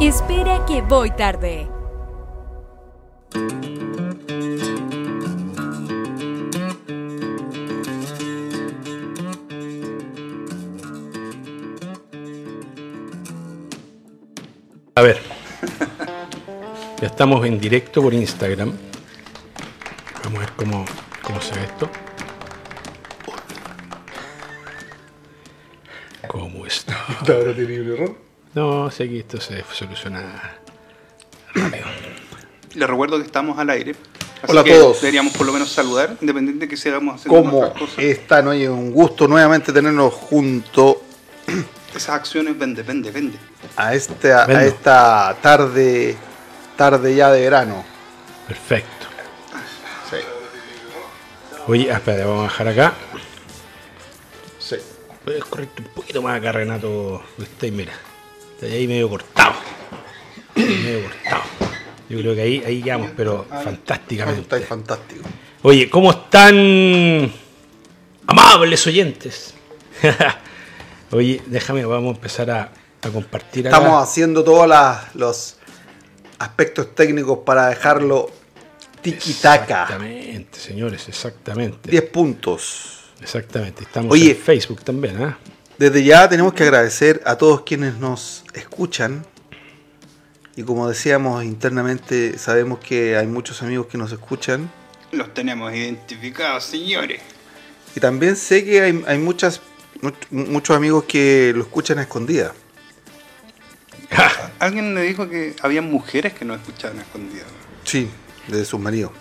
Espera que voy tarde. A ver. Ya estamos en directo por Instagram. Vamos a ver cómo, cómo se ve esto. ¿Cómo está? ¿Ahora tiene un error? No, sé que esto se soluciona rápido. Les recuerdo que estamos al aire. Así Hola a que todos. Deberíamos por lo menos saludar, independiente de que sigamos haciendo ¿Cómo cosas. están? Oye, un gusto nuevamente tenernos junto Esas acciones vende, vende, vende. a, este, a esta tarde, tarde ya de verano. Perfecto. Sí, Oye, ah, espera, vamos a bajar acá. sí. Puedes correrte un poquito más acá, Renato. Estoy, mira. Estoy ahí medio cortado. medio cortado. Yo creo que ahí, ahí quedamos, pero fantásticamente. Estáis fantástico. Oye, ¿cómo están amables oyentes? Oye, déjame, vamos a empezar a, a compartir acá. Estamos haciendo todos los aspectos técnicos para dejarlo tiki-taka. Exactamente, señores, exactamente. 10 puntos. Exactamente. Estamos Oye. en Facebook también, ¿ah? Desde ya tenemos que agradecer a todos quienes nos escuchan. Y como decíamos internamente, sabemos que hay muchos amigos que nos escuchan. Los tenemos identificados, señores. Y también sé que hay, hay muchas, much- muchos amigos que lo escuchan a escondidas. Alguien me dijo que había mujeres que no escuchaban a escondidas. Sí, de sus maridos.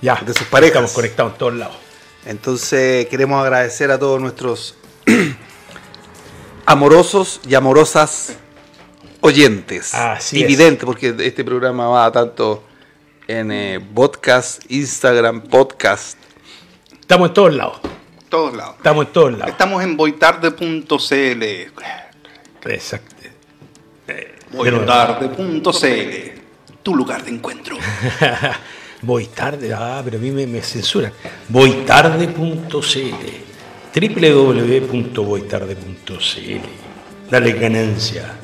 ya. De sus parejas. Estamos conectados en todos lados. Entonces queremos agradecer a todos nuestros amorosos y amorosas oyentes. Así y es. videntes, porque este programa va tanto en eh, podcast, Instagram, podcast. Estamos en todos lados. Todos lados. Estamos en todos lados. Estamos en boitarde.cl. Exacto. Boitarde.cl. Tu lugar de encuentro. Voy tarde, ah, pero a mí me, me censuran. Voytarde.cl www.voytarde.cl Dale ganancia.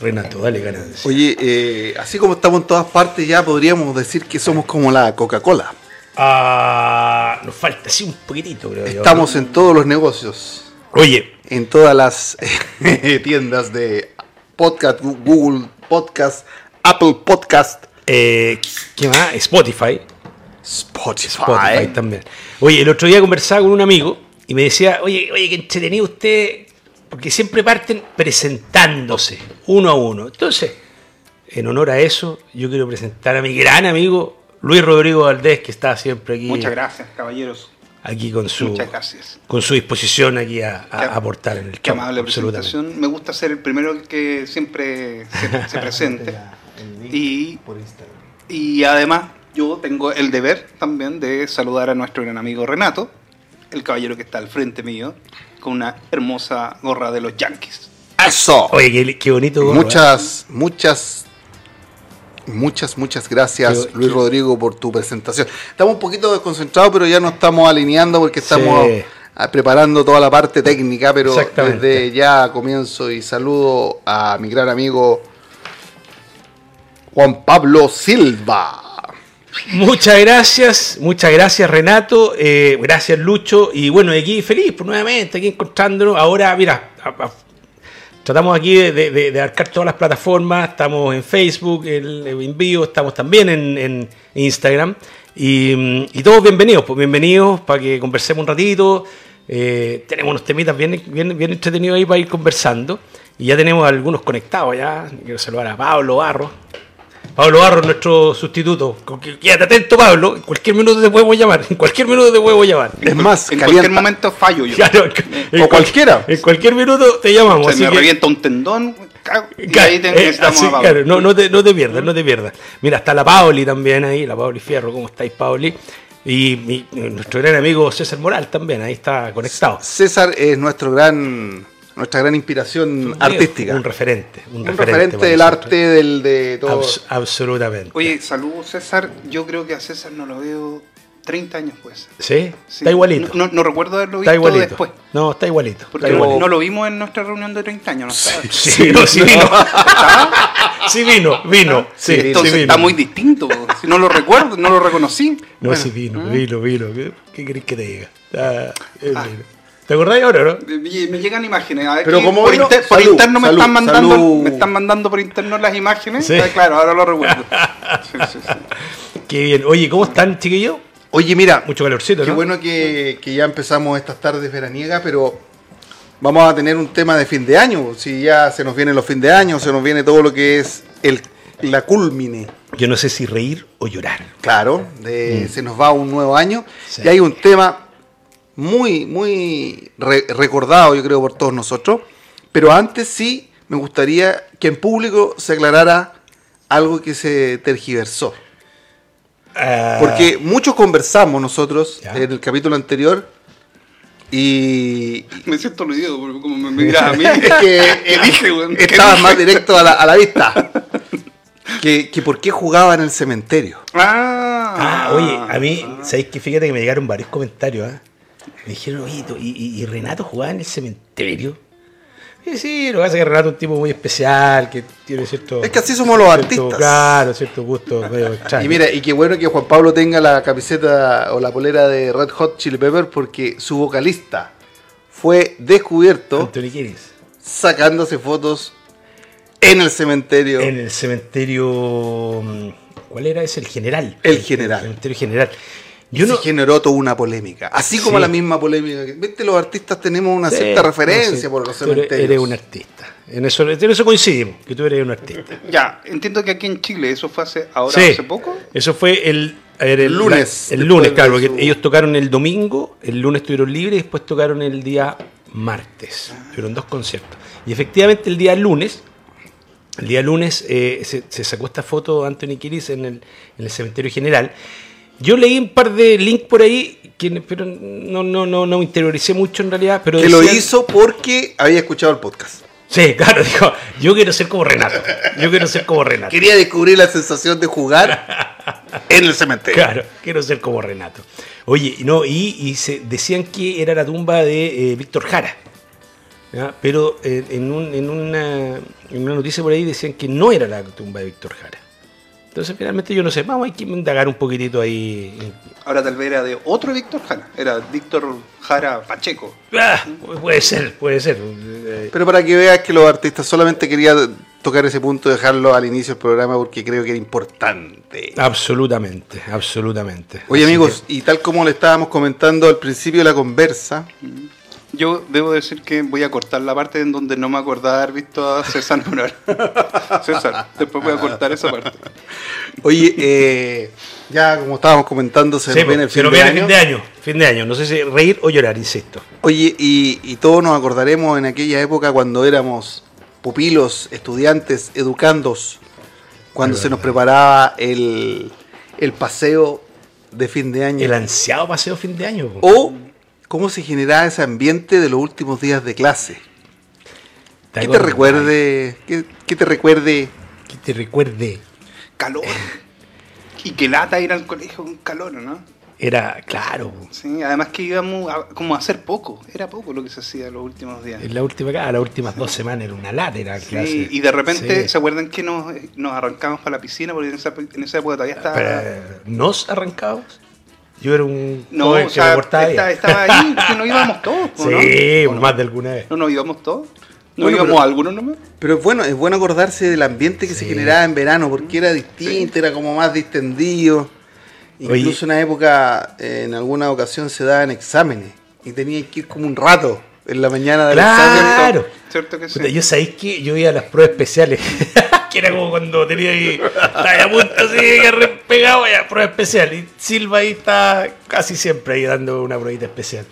Renato, dale ganancia. Oye, eh, así como estamos en todas partes, ya podríamos decir que somos como la Coca-Cola. Ah, nos falta así un poquitito, creo yo. Estamos en todos los negocios. Oye, en todas las tiendas de podcast, Google Podcast, Apple Podcast, eh, ¿qué más? Spotify. Spotify. Spotify también. Oye, el otro día conversaba con un amigo y me decía, oye, oye, que entretenido usted, porque siempre parten presentándose uno a uno. Entonces, en honor a eso, yo quiero presentar a mi gran amigo Luis Rodrigo Valdés, que está siempre aquí, Muchas gracias, caballeros. aquí con su Muchas gracias. con su disposición aquí a, a Qué- aportar en el Qué show, amable presentación. Me gusta ser el primero que siempre se, se presente. Y, y además, yo tengo el deber también de saludar a nuestro gran amigo Renato, el caballero que está al frente mío, con una hermosa gorra de los Yankees. Eso. Oye, qué, qué bonito. gorro, ¿eh? muchas, muchas, muchas, muchas gracias, Qué- Luis qué- Rodrigo, por tu presentación. Estamos un poquito desconcentrados, pero ya nos estamos alineando porque estamos Sí. preparando toda la parte técnica, pero desde ya comienzo y saludo a mi gran amigo Juan Pablo Silva. Muchas gracias, muchas gracias Renato, eh, gracias Lucho y bueno, aquí feliz pues, nuevamente, aquí encontrándonos. Ahora, mira, tratamos aquí de, de, abarcar todas las plataformas, estamos en Facebook, el, el envío, estamos también en, en Instagram y, mm, y todos bienvenidos, pues bienvenidos para que conversemos un ratito. Eh, tenemos unos temitas bien, bien, bien entretenidos ahí para ir conversando y ya tenemos algunos conectados ya. Quiero saludar a Pablo Barro, Pablo Barro, nuestro sustituto. Quédate atento, Pablo. En cualquier minuto te podemos llamar. En cualquier minuto te podemos llamar. Es más, en calienta- cualquier momento fallo yo. Claro, en cual- cualquiera. En cualquier minuto te llamamos. Se así me que- revienta un tendón cago, y Claro, ahí te eh, así, a claro, no, no, te, no te pierdas, no te pierdas. Mira, está la Pauli también ahí, la Pauli Fierro, ¿cómo estáis, Pauli? Y mi- nuestro gran amigo César Moral también, ahí está conectado. César es nuestro gran, nuestra gran inspiración artística. Un referente. Un, Un referente, del nosotros. arte del de todo. Abs- absolutamente. Oye, saludos César. Yo creo que a César no lo veo 30 años pues. ¿Sí? Sí. Está igualito. No, no recuerdo haberlo está visto igualito. después. No, está igualito. Porque está igualito. no lo vimos en nuestra reunión de 30 años. Sí, no, sí vino. sí vino, vino. Sí, vino. Entonces sí está vino. muy distinto. Si no lo recuerdo, no lo reconocí. No, Bueno, sí vino, ¿Mm? vino, vino. ¿Qué, qué querés que te diga? Ah, vino. ¿Te acordás ahora, no? Me, me llegan imágenes. A ver, Pero ¿cómo por, vino? inter- por Salud, interno me están mandando salud. me están mandando por interno las imágenes. Sí. Ah, claro, ahora lo recuerdo. Sí, sí, sí. Qué bien. Oye, ¿cómo están, chiquillos? Oye, mira, Mucho calorcito, qué ¿no? bueno que, que ya empezamos estas tardes veraniegas, pero vamos a tener un tema de fin de año. Si ya se nos vienen los fin de año, se nos viene todo lo que es el, la culmine. Yo no sé si reír o llorar. Claro, de- Mm. se nos va un nuevo año Sí. y hay un tema muy, muy re- recordado, yo creo, por todos nosotros. Pero antes sí me gustaría que en público se aclarara algo que se tergiversó. Ah, Porque muchos conversamos nosotros en el capítulo anterior y Me siento aludido porque como me miras a mí. es que ¿Qué dije, estabas dije? más directo a la, a la vista. Que, que por qué jugaba en el cementerio. Ah, Ah, oye, a mí, ¿sabéis que Fíjate que me llegaron varios comentarios, ¿ah? Me dijeron, oye, ¿tú- ¿y, y- Renato jugaba en el cementerio? Y sí, lo que pasa es que Renato es un tipo muy especial, que tiene cierto... Es que así somos los cierto- artistas. Claro, cierto gusto. Y mira, y qué bueno que Juan Pablo tenga la camiseta o la polera de Red Hot Chili Pepper porque su vocalista fue descubierto Anthony Kiedis. sacándose fotos en el cementerio. En el cementerio... mm, ¿Cuál era ese? El general. El general. El cementerio general. Yo se no... generó toda una polémica. Así como Sí. la misma polémica. Viste, los artistas tenemos una Sí, cierta no referencia sé, por los tú eres- cementerios. Eres un artista. En eso, en eso coincidimos, que tú eres un artista. Ya, entiendo que aquí en Chile eso fue hace ahora Sí, hace poco. Eso fue el, a ver, el Lunes, la- el lunes, claro, porque su- ellos tocaron el domingo, el lunes estuvieron libres y después tocaron el día martes. Tuvieron dos conciertos. Y efectivamente el día lunes, el día lunes eh, se, se sacó esta foto de Anthony Kiris en el, en el cementerio general. Yo leí un par de links por ahí, que- pero no, no, no, no me interioricé mucho en realidad. Pero Que lo hizo porque había escuchado el podcast. Sí, claro, dijo, yo quiero ser como Renato. Yo quiero ser como Renato. Quería descubrir la sensación de jugar en el cementerio. Claro, quiero ser como Renato. Oye, no, y, y se decían que era la tumba de eh, Víctor Jara. ¿ya? Pero eh, en, un- en una, en una noticia por ahí decían que no era la tumba de Víctor Jara. Entonces, finalmente yo no sé, vamos, hay que indagar un poquitito ahí. Ahora tal vez era de otro Víctor Jara. Era Víctor Jara Pacheco. Ah, puede ser, puede ser. Pero para que veas que los artistas solamente quería tocar ese punto, dejarlo al inicio del programa porque creo que era importante. Absolutamente, absolutamente. Oye Así amigos, y tal como le estábamos comentando al principio de la conversa, Yo debo decir que voy a cortar la parte en donde no me acordaba haber visto a César Moral. César, después voy a cortar esa parte. oye, eh, ya como estábamos comentando, se nos viene el se fin nos de viene año. fin de año. Fin de año. No sé si reír o llorar, insisto. Oye, y, y todos nos acordaremos en aquella época cuando éramos pupilos, estudiantes, educandos, cuando se nos preparaba el, el paseo de fin de año. El ansiado paseo fin de año. o cómo se generaba ese ambiente de los últimos días de clase. ¿Qué te recuerde? ¿Qué, qué te recuerde? Que te recuerde. Calor. Y que lata ir al colegio con calor, ¿no? Era, claro. Sí, además que íbamos a, como a hacer poco. Era poco lo que se hacía los últimos días. en la última, ah, las últimas dos semanas era una lata, era Sí, clase. y de repente, Sí. ¿se acuerdan que nos, nos arrancamos para la piscina? Porque en esa, en esa época todavía estaba... ¿Nos arrancábamos? Yo era un no, joven o sea, esta- estaba ahí, que no íbamos todos, ¿o ¿no? Sí, ¿O no? más de alguna vez. ¿No nos íbamos todos? ¿No Bueno, íbamos pero- algunos nomás? Pero es bueno, es bueno acordarse del ambiente que se generaba en verano, porque era distinto, era como más distendido. Incluso en una época, eh, en alguna ocasión se daban exámenes y tenía que ir como un rato en la mañana del examen. Claro. ¿Cierto que sí? Puta, yo sabéis que yo iba a las pruebas especiales, que era como cuando tenía ahí, estaba ahí a punto así, pegado a prueba especial. Y Silva ahí está casi siempre ahí dando una pruebita especial,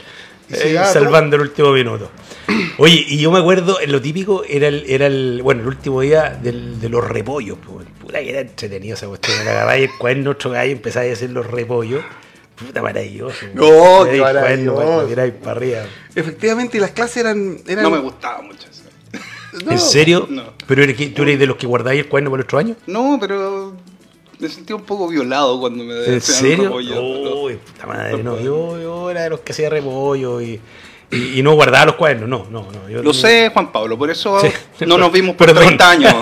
eh, salvando el último minuto. Oye, y yo me acuerdo, en lo típico era el, era el bueno, el último día del- de los repollos. Puta que era entretenido esa cuestión. Agarrar el cuaderno otro gallo y empezáis a hacer los repollos. Puta maravilloso. No, qué cuaderno maravilloso. para- arriba. Efectivamente, y las clases eran... eran No me gustaba mucho eso. no, ¿En serio? no. ¿Pero eres tú eres de los que guardáis el cuaderno para el otro año? No, pero me sentí un poco violado cuando me ¿En serio? repollo. Uy, puta madre, no. Yo, yo era de los que hacía repollo y, y, y no guardaba los cuadernos, no, no, no. Yo, Lo sé, Juan Pablo, por eso Sí. no nos vimos por Perdón. 30 años.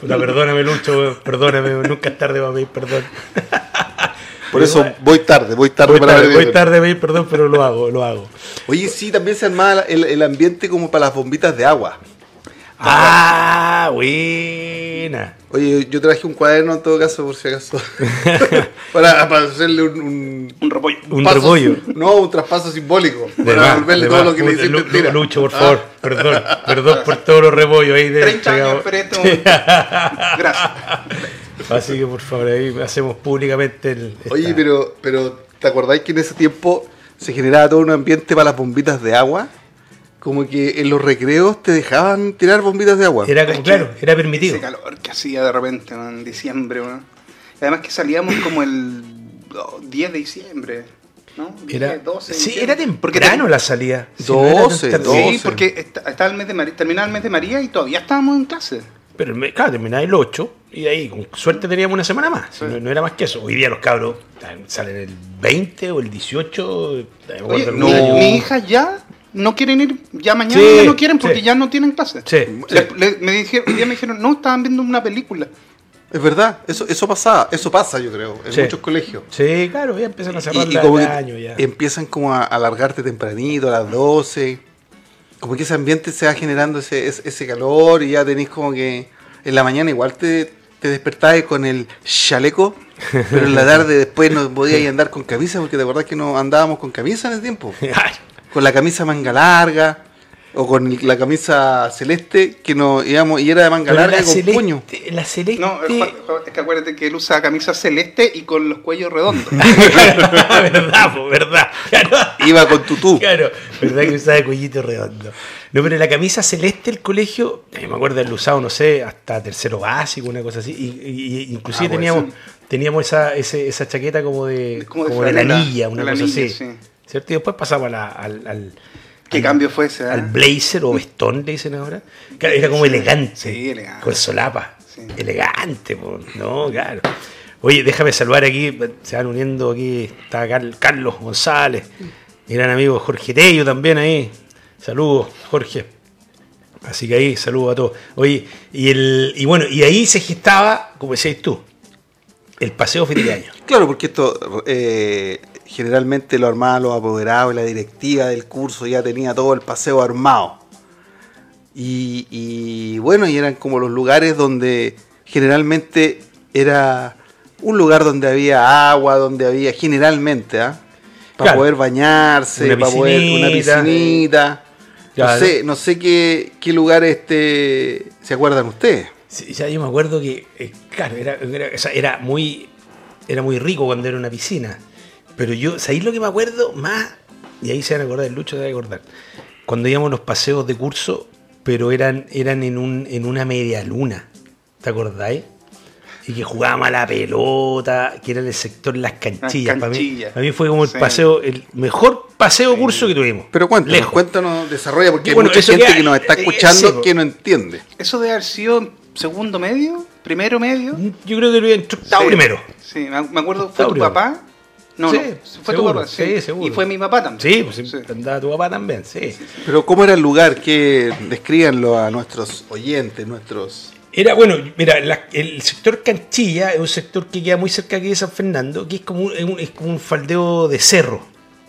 Puta, perdóname, Lucho, perdóname, nunca es tarde para pedir perdón. Por eso voy tarde, voy tarde Voy para tarde, voy tarde pedir perdón, pero lo hago, lo hago. Oye, sí, también se armaba el, el ambiente como para las bombitas de agua. Ah, buena. Oye, yo traje un cuaderno en todo caso, por si acaso. para, para hacerle un, un, Un repollo. Un paso- repollo. No, un traspaso simbólico. De para más, devolverle de todo más. lo que le mentira. Lucho, por Ah, favor, perdón, perdón por todos los repollos ahí de 30 años, esto- Gracias. Así que por favor, ahí hacemos públicamente el. Oye, pero, pero ¿te acordáis que en ese tiempo se generaba todo un ambiente para las bombitas de agua? Como que en los recreos te dejaban tirar bombitas de agua. Era como, claro, era permitido. Ese calor que hacía de repente ¿no? en diciembre. ¿no? Además que salíamos como el oh, 10 de diciembre. ¿no? 10, Era, 12 de sí, diciembre. era temprano te- la salida. Sí, no era tan 12, tarde. 12. Sí, porque está- estaba el mes de María, terminaba el mes de María y todavía estábamos en clase. Pero claro, terminaba el 8 y de ahí con suerte teníamos una semana más. Sí. No, no era más que eso. Hoy día los cabros eh, salen el 20 o el 18. eh, Oye, mi hija ya no quieren ir, ya mañana Sí, ya no quieren porque sí. ya no tienen clase. Sí, Le- sí. le- me dijeron, un día me dijeron, no, estaban viendo una película. Es verdad, eso, eso pasaba, eso pasa yo creo, en Sí. muchos colegios. Sí, claro, ya empiezan a Y, cerrar y la- como el año ya. empiezan como a alargarte tempranito, a las 12. Como que ese ambiente se va generando ese, ese, ese calor y ya tenés como que en la mañana igual te, te despertabas con el chaleco, pero en la tarde después no podías andar con camisa porque de verdad que no andábamos con camisa en ese tiempo. Con la camisa manga larga o con la camisa celeste que nos íbamos y era de manga Pero larga la con celeste, puño. La celeste. No, es, que acuérdate que él usa camisa celeste y con los cuellos redondos. verdad, po, verdad. Claro. Iba con tutú. Claro, verdad que usaba cuellito redondo. No, pero la camisa celeste del colegio, eh, me acuerdo de haberlo usado, no sé, hasta tercero básico, una cosa así. Y, y- y inclusive Ah, teníamos, ser. teníamos esa, ese- esa chaqueta como de, Como como de de, la anilla, una de la cosa anilla, así. sí. ¿Cierto? Y después pasamos a la- al, al, ¿Qué al- cambio fue ese? al blazer o vestón, le dicen ahora. Claro, era como elegante. Sí, elegante. Con solapa. Sí. Elegante, po. no, claro. Oye, déjame saludar aquí, se van uniendo aquí, está Car- Carlos González, mi gran amigo Jorge Tello también ahí. Saludos, Jorge. Así que ahí, saludos a todos. Oye, y el, y bueno, y ahí se gestaba, como decías tú, el paseo fin de año. Claro, porque esto eh, generalmente lo armaban los apoderados y la directiva del curso ya tenía todo el paseo armado. Y, y bueno, y eran como los lugares donde generalmente era un lugar donde había agua, donde había generalmente, ¿ah? Para Claro. poder bañarse, Una para poder una piscinita. Claro. No sé, no sé qué, qué lugar este se acuerdan ustedes. Sí, ya yo me acuerdo que, eh, claro, era, era, era muy era muy rico cuando era una piscina. Pero yo, ¿sabéis lo que me acuerdo? Más, y ahí se van a acordar, el Lucho se va a acordar. Cuando íbamos a los paseos de curso, pero eran, eran en, un, en una media luna. ¿Te acordáis? Y que jugábamos a la pelota, que era en el sector Las Canchillas. Para, mí, canchillas. para mí fue como el Sí. paseo, el mejor paseo curso que tuvimos. Pero cuéntanos, Lejos. cuéntanos, desarrolla, porque bueno, hay mucha gente que- que nos está eh, escuchando que no entiende. Eso debe haber sido segundo medio, primero medio. Yo creo que lo había entrado Sí. primero. Sí, me me acuerdo, ¿fue tu papá? No, Sí, no, fue seguro, tu papá, sí. sí, seguro. Y fue mi papá también. Sí, pues andaba tu papá también, sí. Pero ¿cómo era el lugar? Que descríbanlo a nuestros oyentes, nuestros... Era, bueno, mira, la- el sector Canchilla es un sector que queda muy cerca aquí de San Fernando, que es como un, es un- es como un faldeo de cerro.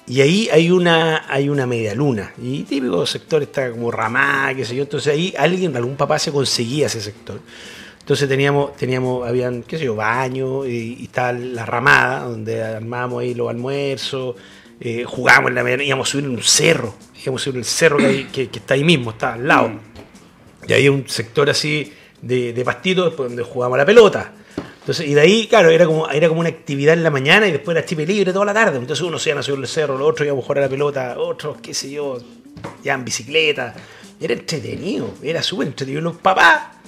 Y ahí hay una, hay una media luna. Y típico sector está como ramá, qué sé yo. Entonces ahí alguien, algún papá se conseguía ese sector. Entonces teníamos, teníamos, habían, qué sé yo, baños y, y estaba la ramada, donde armábamos ahí los almuerzos, eh, jugábamos en la media, íbamos a subir en un cerro, íbamos a subir en el cerro que, está ahí mismo, está al lado. Y había un sector así de, de pastitos donde jugábamos la pelota. Entonces, y de ahí, claro, era como, era como una actividad en la mañana y después era chipe libre toda la tarde. Entonces unos se iban a subir el cerro, los otros íbamos a jugar a la pelota, otros, qué sé yo, ya en bicicleta. Era entretenido, era súper entretenido. Los papás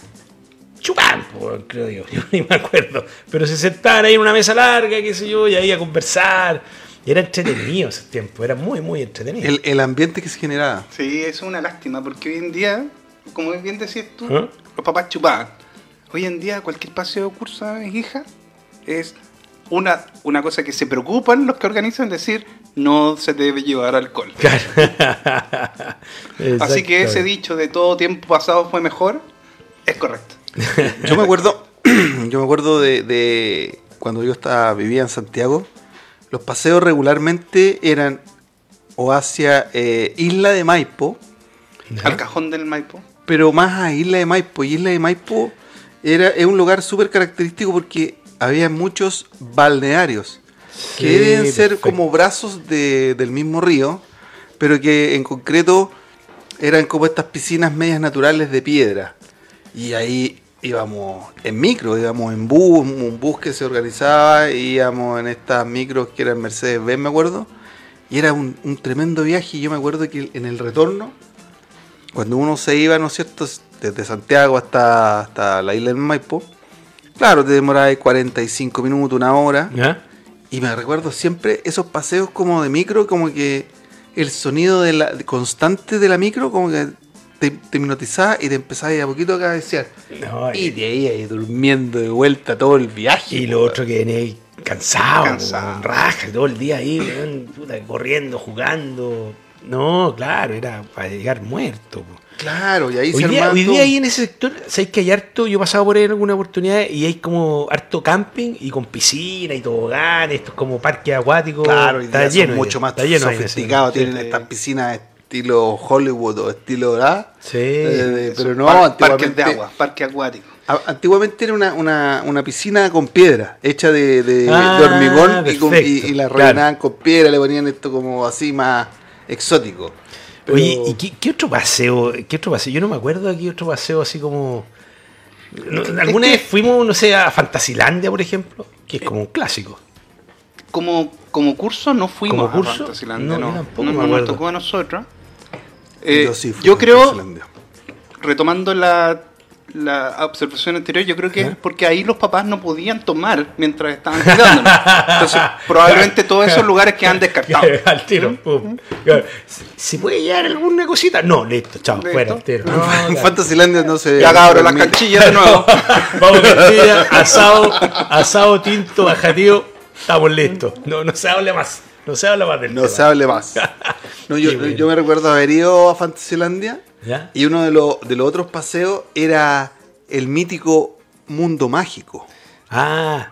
chupaban, po, creo yo, yo ni me acuerdo. Pero se sentaban ahí en una mesa larga, qué sé yo, y ahí a conversar. Y era entretenido ese tiempo, era muy, muy entretenido. El, el ambiente que se generaba. Sí, eso es una lástima, porque hoy en día, como bien decías tú, ¿Ah? los papás chupaban. hoy en día cualquier paseo de curso, ¿sabes, hija? Es una, una cosa que se preocupan los que organizan, decir, no se debe llevar alcohol. Claro. Así que ese dicho de todo tiempo pasado fue mejor, es correcto. Yo me acuerdo, yo me acuerdo de, de cuando yo estaba, vivía en Santiago, los paseos regularmente eran o hacia eh, Isla de Maipo, Al cajón del Maipo. pero más a Isla de Maipo. Y Isla de Maipo era, es un lugar súper característico porque había muchos balnearios que deben ser perfecto. como brazos de- del mismo río, pero que en concreto eran como estas piscinas medias naturales de piedra. Y ahí íbamos en micro, íbamos en bus, un bus que se organizaba, íbamos en estas micros que eran Mercedes-Benz, me acuerdo. Y era un, un tremendo viaje. Y yo me acuerdo que en el retorno, cuando uno se iba, ¿no es cierto?, desde Santiago hasta, hasta la isla del Maipo, claro, te demoraba ahí 45 minutos, una hora. ¿Ya? Y me recuerdo siempre esos paseos como de micro, como que el sonido de la, constante de la micro, como que te, te y te empezaba a, a poquito a cabecear. No, Y de ahí, ahí durmiendo de vuelta todo el viaje. Y lo otro que venía ahí cansado, Cansado. raja, todo el día ahí, weón, puta, corriendo, jugando. No, claro, era para llegar muerto. po. Claro, y ahí Hoy se día, hoy ahí en ese sector, ¿sabéis que hay harto? Yo he pasado por ahí en alguna oportunidad y hay como harto camping y con piscina y toboganes, esto es como parque acuático. Claro, y está lleno. son mucho más está lleno sofisticados. Tienen sí. estas piscinas estilo Hollywood o estilo ¿ah? Sí. Eh, pero no, Par- parques antiguamente, de agua, parque acuático. a- antiguamente era una, una, una piscina con piedra, hecha de, de- Ah, de hormigón y, con- y- perfecto, y la claro. rellenaban con piedra, le ponían esto como así más exótico. Pero- Oye, ¿y qué, qué otro paseo? ¿Qué otro paseo? Yo no me acuerdo aquí otro paseo así como. no, alguna que- vez fuimos, no sé, a Fantasilandia, por ejemplo, que es como un clásico. Como, como curso no fuimos ¿Como a curso? Fantasylandia, No, no, no, me no nos acuerdo. tocó a nosotros. Eh, yo sí fui yo a creo, retomando la, la observación anterior, yo creo que es porque ahí los papás no podían tomar mientras estaban cuidándonos. Entonces, probablemente todos esos lugares quedan descartados. al tiro. pum. Claro. ¿Se puede llevar alguna cosita? No, listo, chao, Listo. fuera al tiro. No, en. Fantasylandia no se. Ya cabros, las canchillas de nuevo. Vamos, costilla, asado, asado, tinto, bajativo, estamos listos. No, no se hable más. No se habla más del No tema. se hable más. No, yo, Qué bueno. yo me recuerdo haber ido a Fantasylandia ¿Ya? y uno de, los de los otros paseos era el mítico mundo mágico. Ah,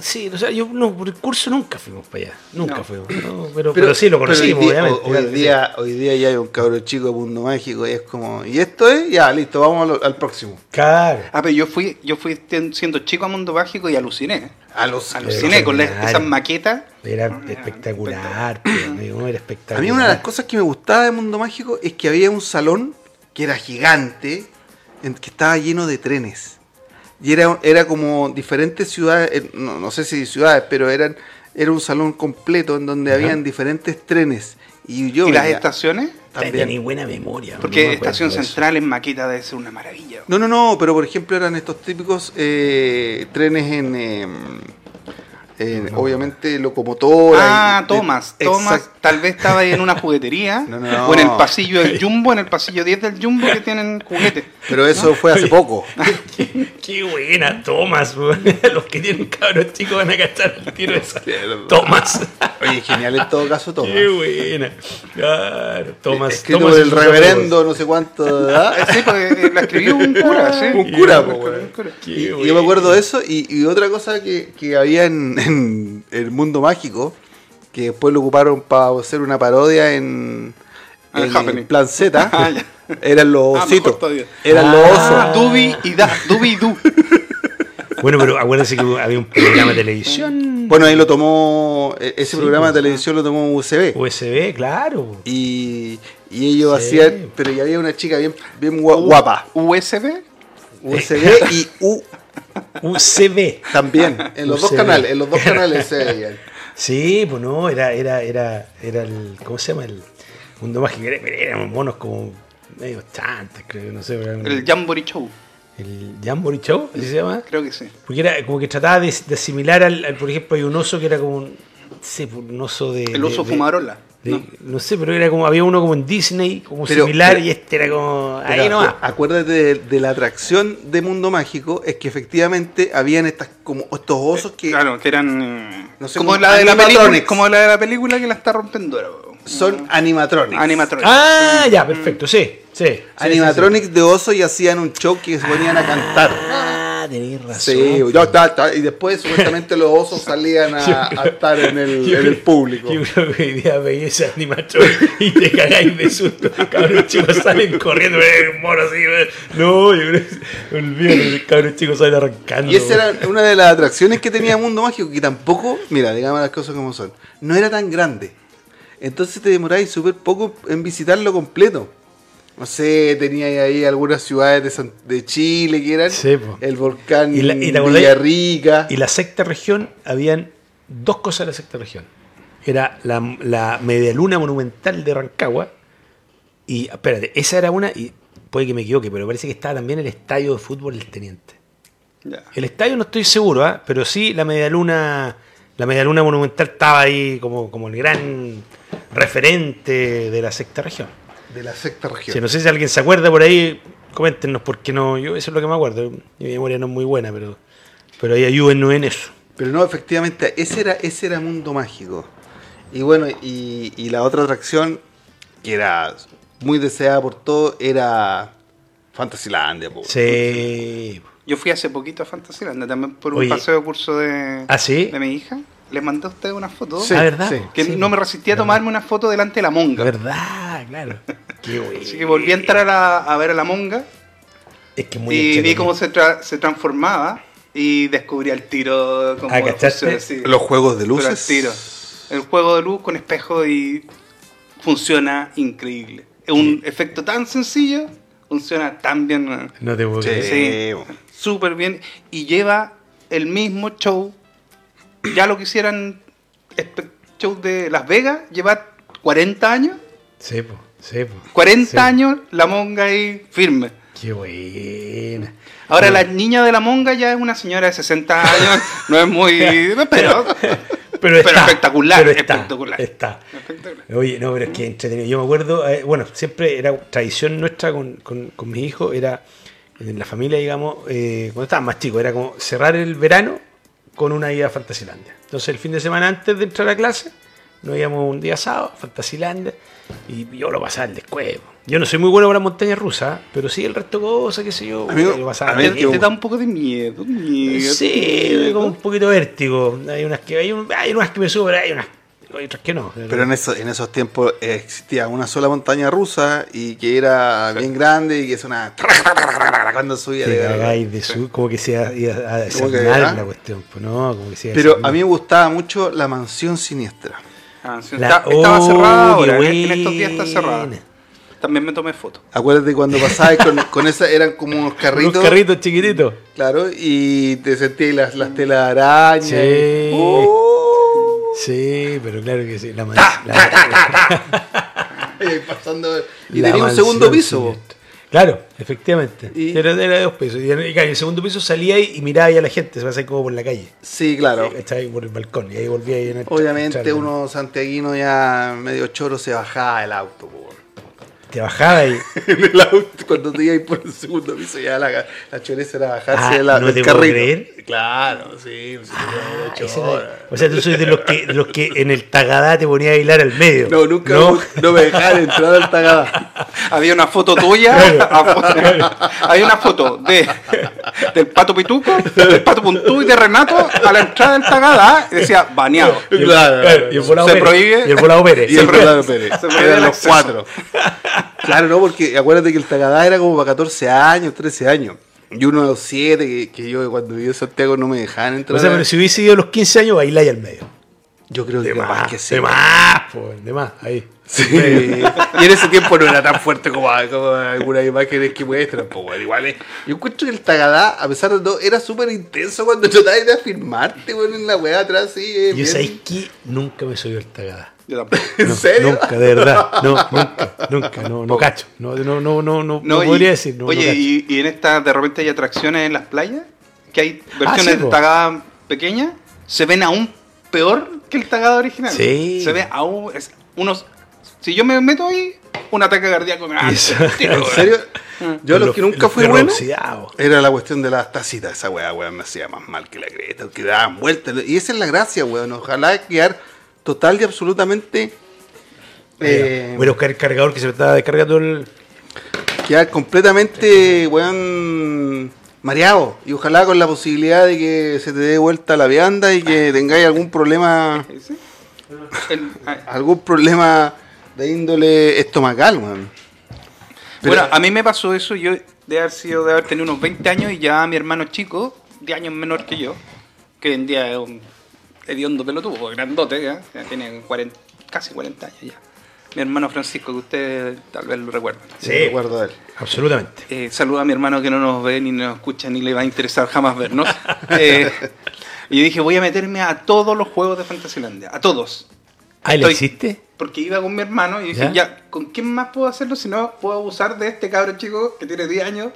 sí, o sea, yo no, por el curso nunca fuimos para allá. Nunca No. fuimos. no, pero, pero, sí lo pero conocimos, hoy día, obviamente. Hoy, día, hoy día ya hay un cabro chico de mundo mágico y es como, ¿y esto es? Ya, listo, vamos al, al próximo. Claro. Ah, pero yo fui, yo fui siendo chico a Mundo Mágico y aluciné. Aluciné con esas maquetas. Era espectacular, era espectacular. A mí una de las cosas que me gustaba de Mundo Mágico es que había un salón que era gigante, en- que estaba lleno de trenes. Y era, era como diferentes ciudades, eh, no, no sé si ciudades, pero eran, era un salón completo en donde Ajá. habían diferentes trenes. Y yo ¿Y las estaciones? también. Tenía buena memoria. no Porque me acuerdo Estación. Central en maqueta debe ser una maravilla. No, no, no, pero por ejemplo eran estos típicos eh, trenes en, eh, en, obviamente, locomotora. Ah, y- de- Tomás. Tomás Exact- tal vez estaba ahí en una juguetería. No. O en el pasillo del Jumbo, en el pasillo 10 del Jumbo que tienen juguetes. Pero eso fue hace poco. Qué, qué buena, Tomás. weón. Los que tienen cabros chicos van a cachar el tiro esa. Tomás. Oye, genial en todo caso, Tomás. Qué buena. Claro, Tomás. Escrito por el reverendo, no sé cuánto. ¿verdad? Eh, Sí, porque la escribió un cura, sí. Un cura, po, un cura. Y yo me acuerdo de eso. Y, y otra cosa que, que había en, en el mundo mágico, que después lo ocuparon para hacer una parodia en, Ah, en. Plan Z, Ah, eran los Ah, ositos. eran los osos. Dubi y da, Dubi y Du. Bueno, pero acuérdense que había un programa de televisión. Bueno, ahí lo tomó, e- ese Sí, programa de pues. televisión lo tomó USB. USB, claro. Y, y ellos Sí. hacían, pero ya había una chica bien, bien gua- guapa. USB. USB y U UCB. también, en los dos canales, en los dos canales se veían. Sí, pues no, era, era, era, era el. ¿Cómo se llama? El mundo mágico. Era- Eran monos como medio chantes, creo, no sé. eran- El Jamboree Show. el Jamboree Show, ¿así se llama? Creo que sí. Porque era como que trataba de, de asimilar al, al- por ejemplo, hay un oso que era como un, no sé, un oso de. El oso de- de- fumarola. De- no. sé, pero era como, había uno como en Disney, como Pero- similar, pero- y este era como. Pero ahí nomás. acu- Acuérdate de, de la atracción de Mundo Mágico, es que efectivamente habían estas como estos osos que Claro, que eran. eh, No sé, como, como la de la película, como la de la película que la está rompiendo ahora. son animatronics. Animatronics. Ah, ya, perfecto, sí, sí. sí, Animatronics de oso y hacían un show que se ponían a cantar. Tenéis razón. Sí, yo, ta, ta, y después supuestamente los osos salían a, a estar en el, en público. Yo creo que hoy día veis ese animatrón y te cagáis de susto. Cabros chicos salen corriendo, eh, un mono así. eh. No, yo creo que olvídate, cabros chicos salen arrancando. Y esa era una de las atracciones que tenía Mundo Mágico, que tampoco, mira, digamos las cosas como son, no era tan grande. Entonces te demoráis súper poco en visitarlo completo. No sé, teníais ahí algunas ciudades de, San- de Chile que eran Sí, el volcán ¿Y la- y? Villarrica. Y la sexta región, habían dos cosas en la sexta región. Era la, la media luna monumental de Rancagua. Y espérate, esa era una, y puede que me equivoque, pero parece que estaba también el estadio de fútbol del Teniente. Ya. El estadio no estoy seguro, ¿ah? pero sí la media luna, la media luna monumental estaba ahí como, como el gran referente de la sexta región. De la sexta región. Sí, no sé si alguien se acuerda por ahí, coméntenos, porque no, yo eso es lo que me acuerdo. Mi memoria no es muy buena, pero, pero ahí ayúdennos en eso. Pero no, efectivamente, ese era, ese era Mundo Mágico. Y bueno, y, y la otra atracción, que era muy deseada por todos, era Fantasylandia. po. Sí. Yo fui hace poquito a Fantasyland también por un Oye. paseo de curso de, ¿Ah, sí? de mi hija. Les mandé a ustedes una foto. Sí, ah, ¿verdad? sí. Que Sí, no me resistí a tomarme una foto delante de la monga. ¿Verdad? Claro. Qué bueno. Así que volví a entrar a, ver a la monga Es que muy y vi cómo se, tra- se transformaba y descubrí al tiro cómo Ah, ¿cachaste? funciona. Los juegos de al luces. tiro. El juego de luz con espejo y funciona increíble. Es un efecto tan sencillo, funciona tan bien. No te puedo súper bien. Y lleva el mismo show. Ya lo que hicieran espe- show de Las Vegas, lleva 40 años. Sí, po, sí, po. 40 Sí, po. años la monga ahí firme. Qué buena. Ahora la niña de la monga ya es una señora de 60 años, no es muy... Pero, pero, está, espectacular, pero está, espectacular. Está. Espectacular. Oye, no, pero es que entretenido. Yo me acuerdo, eh, bueno, siempre era tradición nuestra con, con, con mis hijos, era en la familia, digamos, eh, cuando estaban más chicos, era como cerrar el verano con una ida a Fantasilandia. Entonces el fin de semana antes de entrar a clase, nos íbamos un día sábado a Fantasilandia y yo lo pasaba el descuevo. Yo no soy muy bueno para montañas rusas, pero sí el resto de cosas, qué sé yo, Amigo, lo pasaba a ver, Te, yo- te da un poco de miedo, miedo. Sí, miedo. como un poquito de vértigo. Hay unas que, hay, un- hay unas que me suben, hay unas hay otras que no. Pero en, eso, en esos tiempos existía una sola montaña rusa y que era bien grande y que es una... cuando subía Te de de su, como que se iba, a desarmar la cuestión, pues no, como que se Pero a mí me gustaba mucho la mansión siniestra. Ah, sí, La- está- estaba Oh, cerrada ahora, en- en estos días está cerrada. También me tomé foto. Acuérdate cuando pasabas con, con esa, eran como unos carritos. Unos carritos chiquititos. Claro, y te sentías las, las telas de araña. Sí. y- ¡Oh! Sí, pero claro que sí. La, man- la- pasando, y tenía un segundo piso. Claro, efectivamente. Y- Era, era de dos pisos. Y, en el segundo piso salía ahí y miraba ahí a la gente, se pasaba como por la calle. Sí, claro. Estaba ahí por el balcón y ahí volvía ahí en el Obviamente uno santiaguino ya medio choro se bajaba del auto. Te bajaba y. en el auto, cuando te ibas por el segundo piso, ya la, la choreza era bajarse Ah, de la, no del te puedo creer. Claro, sí. sí, Ah, era- o sea, tú soy de los que, de los que en el Tagadá te ponía a bailar al medio. No, nunca ¿No? no, me dejaban entrar al tagada. Había una foto tuya, había una foto de del pato pituco, del pato puntú y de Renato a la entrada del Tagada y decía baneado. Y el, Claro, claro, y el volado se Pérez. prohíbe- Y el volado Pérez. Y el Rolando Pérez. Se prohíbe los cuatro. Claro, no, porque acuérdate que el Tagadá era como para 14 años, 13 años. Y uno de los 7 que, que yo cuando viví en Santiago no me dejaban entrar. O sea, pero si hubiese ido a los 15 años, bailáis al medio. Yo creo que De capaz más, que sí. de más, po, de más, ahí. Sí. Y en ese tiempo no era tan fuerte como, como algunas imágenes que muestran. Pues, igual es- Yo encuentro que el Tagadá, a pesar de todo, era súper intenso cuando tratabas de afirmarte, bueno, en la weá atrás, sí. eh, Yo sabéis que nunca me subió el Tagada. Yo tampoco. ¿En No, serio? Nunca, de verdad. No, nunca, nunca, no, no cacho. No, no, no, no, no, no y- podría decir. No, oye, no cacho. y, y en esta de repente hay atracciones en las playas, que hay versiones Ah, sí, de. Tagada pequeñas, se ven aún peor que el Tagada original. Sí. Se ve aún es unos Si yo me meto ahí, un ataque cardíaco me tiro, ¿En serio? Yo Con lo los- que nunca fui bueno oxidados. era la cuestión de las tacitas. Esa weá, weón, me hacía más mal que la creta, que daban vueltas. Y esa es la gracia, weón. Ojalá quedar total y absolutamente. eh, Voy a buscar el cargador que se me estaba descargando el. quedar completamente, weón, mareado. Y ojalá con la posibilidad de que se te dé vuelta la vianda y que tengáis algún problema, ah, algún problema de índole estomacal, weón. Pero- bueno, a mí me pasó eso, yo de haber sido, de haber tenido unos 20 años y ya mi hermano chico, 10 años menor que yo, que hoy en día es un hediondo pelotudo, grandote, ya, ya tiene 40, casi 40 años ya. Mi hermano Francisco, que ustedes tal vez lo recuerdan. Sí, recuerdo de él. Absolutamente. Eh, saluda a mi hermano que no nos ve ni nos escucha ni le va a interesar jamás vernos. Eh, y yo dije, voy a meterme a todos los juegos de Fantasylandia, a todos. Ah, ¿le existe? Porque iba con mi hermano y dije, ¿Ya? ya, ¿con quién más puedo hacerlo si no puedo abusar de este cabro chico que tiene 10 años?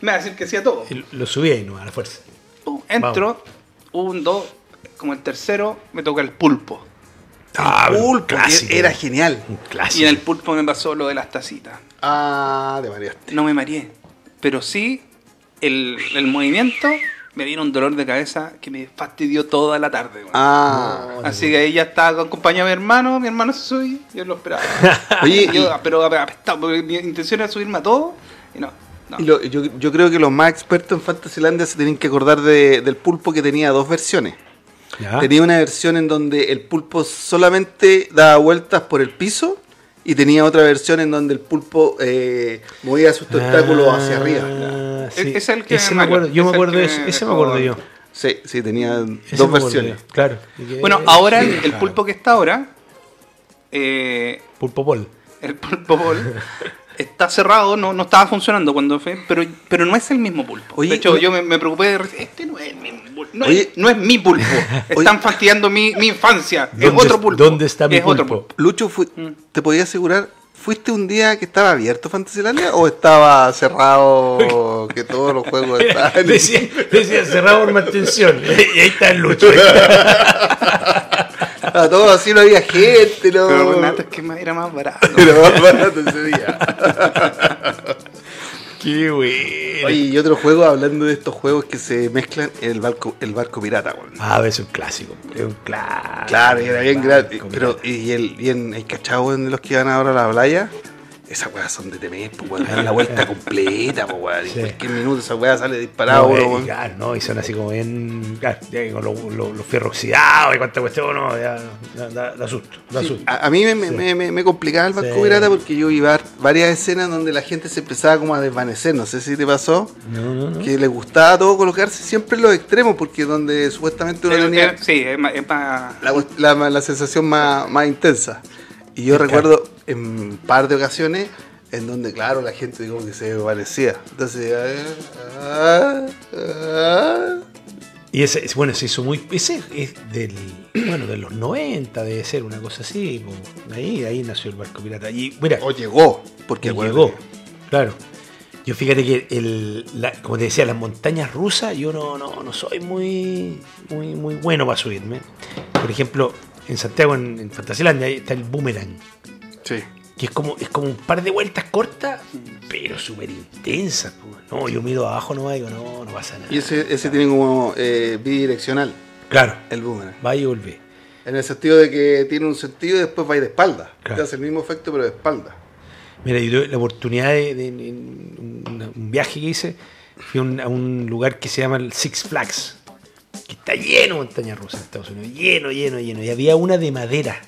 Me va a decir que sí a todo. Y Lo subí ahí, no, a la fuerza. Pum, entro, un, dos, como el tercero me toca el pulpo. Ah, Pulpo, que clásico. era genial. Y en el pulpo me pasó lo de las tacitas. Ah, te mareaste. No me mareé, pero sí el, el movimiento me vino un dolor de cabeza que me fastidió toda la tarde. Ah, Así que ahí ya estaba acompañado de mi hermano, mi hermano se subió, yo lo esperaba. Oye, yo, pero apestado, porque mi intención era subirme a todo y no. no. Y lo- yo, yo creo que los más expertos en Fantasylandia se tienen que acordar de- del pulpo que tenía dos versiones. ¿Ya? Tenía una versión en donde el pulpo solamente daba vueltas por el piso y tenía otra versión en donde el pulpo eh, movía sus tentáculos hacia arriba. Ah, E- sí. es el que Ese me me acuerdo, yo me acuerdo de me Ese me acuerdo yo. Sí, sí, tenía Ese dos versiones. yo, Claro. Bueno, ahora el, el Claro. pulpo que está ahora, eh, Pulpo Pol. el pulpo bol, está cerrado, no, no estaba funcionando cuando fue, pero, pero no es el mismo pulpo. Oye, de hecho, oye- yo me, me preocupé de este no es el mismo pulpo, no, Oye- es, no es mi pulpo. Están fastidiando mi, mi infancia. Es ¿Dónde- otro pulpo. dónde está mi es otro pulpo? Lucho, Mm. ¿te podía asegurar? ¿Fuiste un día que estaba abierto Fantasylandia o estaba cerrado que todos los juegos estaban? decía, decía cerrado por mantención. Y ahí está el Lucho. A todos así no había gente, no. Pero Renato es que era más barato. Era más barato ese día. Qué bueno. Oye, y otro juego, hablando de estos juegos que se mezclan, el barco, el barco pirata, weón. Ah, es un clásico. Es un clásico. Claro, y era bien gratis. Pero, y el, y en el cachado de los que van ahora a la playa, esas weas son de temer, pues weón. Dan la vuelta completa, pues weón. Sí. En cualquier minuto esa wea sale disparado, No, eh, claro, no, y son así como bien. Claro, ya con los, los, los fierros oxidados y cuánta cuestión, no, ya, da, da susto, da Sí, susto. a, a mí me, me- Sí. me- me- me complicaba el barco Sí. pirata porque yo iba a varias escenas donde la gente se empezaba como a desvanecer. No sé si te pasó. No, no, no. Que les gustaba todo colocarse siempre en los extremos porque donde supuestamente uno tenía sí, es más, es más- la, la- la sensación más, más intensa. Y yo recuerdo en un par de ocasiones en donde, claro, la gente como que se desvanecía. Entonces, ah, ah, Y ese, es- bueno, se hizo muy. Ese es del. Bueno, de los 90, debe ser una cosa así. Ahí, ahí nació el barco pirata. Y mira, o llegó, porque llegó. Claro. Yo fíjate que, el, la- como te decía, las montañas rusas, yo no, no, no soy muy, muy, muy bueno para subirme. Por ejemplo, en Santiago, en, en Fantasylandia, ahí está el boomerang. Sí. que es como, es como un par de vueltas cortas, pero súper intensas. No, yo miro abajo nomás y digo, no, no pasa nada. Y ese, ese tiene como eh, bidireccional, Claro, el boomerang. va y volvé. En el sentido de que tiene un sentido y después va de espalda. Claro. Te hace el mismo efecto, pero de espalda. Mira, yo tuve la oportunidad de, un, un viaje que hice, fui un, a un lugar que se llama el Six Flags, que está lleno de montañas rusas en Estados Unidos, lleno, lleno, lleno. Y había una de madera.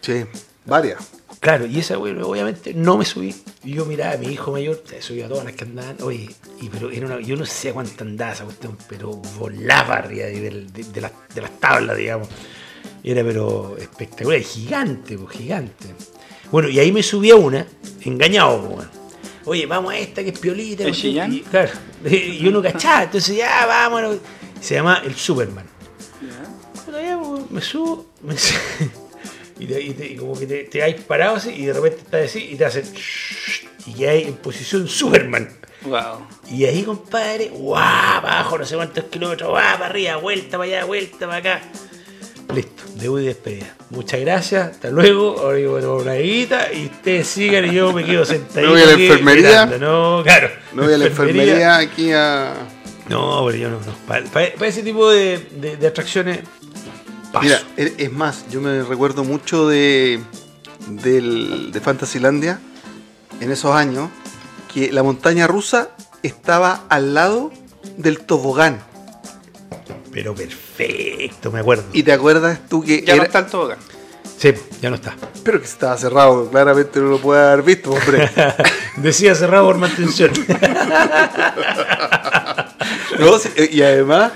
Sí, varias. Claro, y esa, bueno, obviamente no me subí. Yo miraba a mi hijo mayor, se subía a todas las que andaban. Oye, y, pero era una, yo no sé cuánto andaba esa cuestión, pero volaba arriba de, de- de- de las, de las tablas, digamos. Era pero espectacular, gigante, pues, gigante. Bueno, y ahí me subí a una, engañado, pues, bueno. Oye, vamos a esta que es piolita. ¿El cuestión, Chillán? Y, claro, y uno cachaba, entonces ya, vámonos. Se llama el Superman. Bueno, ya, pues, me subo, me su- y, te- y te- y como que te, te vais parado así y de repente estás así y te hacen y ya hay en posición Superman. Wow. Y ahí, compadre, guau, abajo, no sé cuántos kilómetros, guau, para arriba, vuelta para allá, vuelta para acá. Listo, debut y despedida. Muchas gracias, hasta luego. Ahora yo voy a tomar una guita y ustedes sigan y yo me quedo sentadito. No voy a la enfermería. mirando, No, claro. No voy a la enfermería aquí a. No, pero yo no. no. Para, para- para ese tipo de, de- de atracciones, paso. Mira, es es más, yo me recuerdo mucho de, del, de Fantasylandia en esos años que la montaña rusa estaba al lado del tobogán. Pero perfecto, me acuerdo. Y te acuerdas tú que Ya no era- está el tobogán. Sí, ya no está. pero que estaba cerrado, claramente no lo puede haber visto, hombre. Decía cerrado por mantención. No, y además,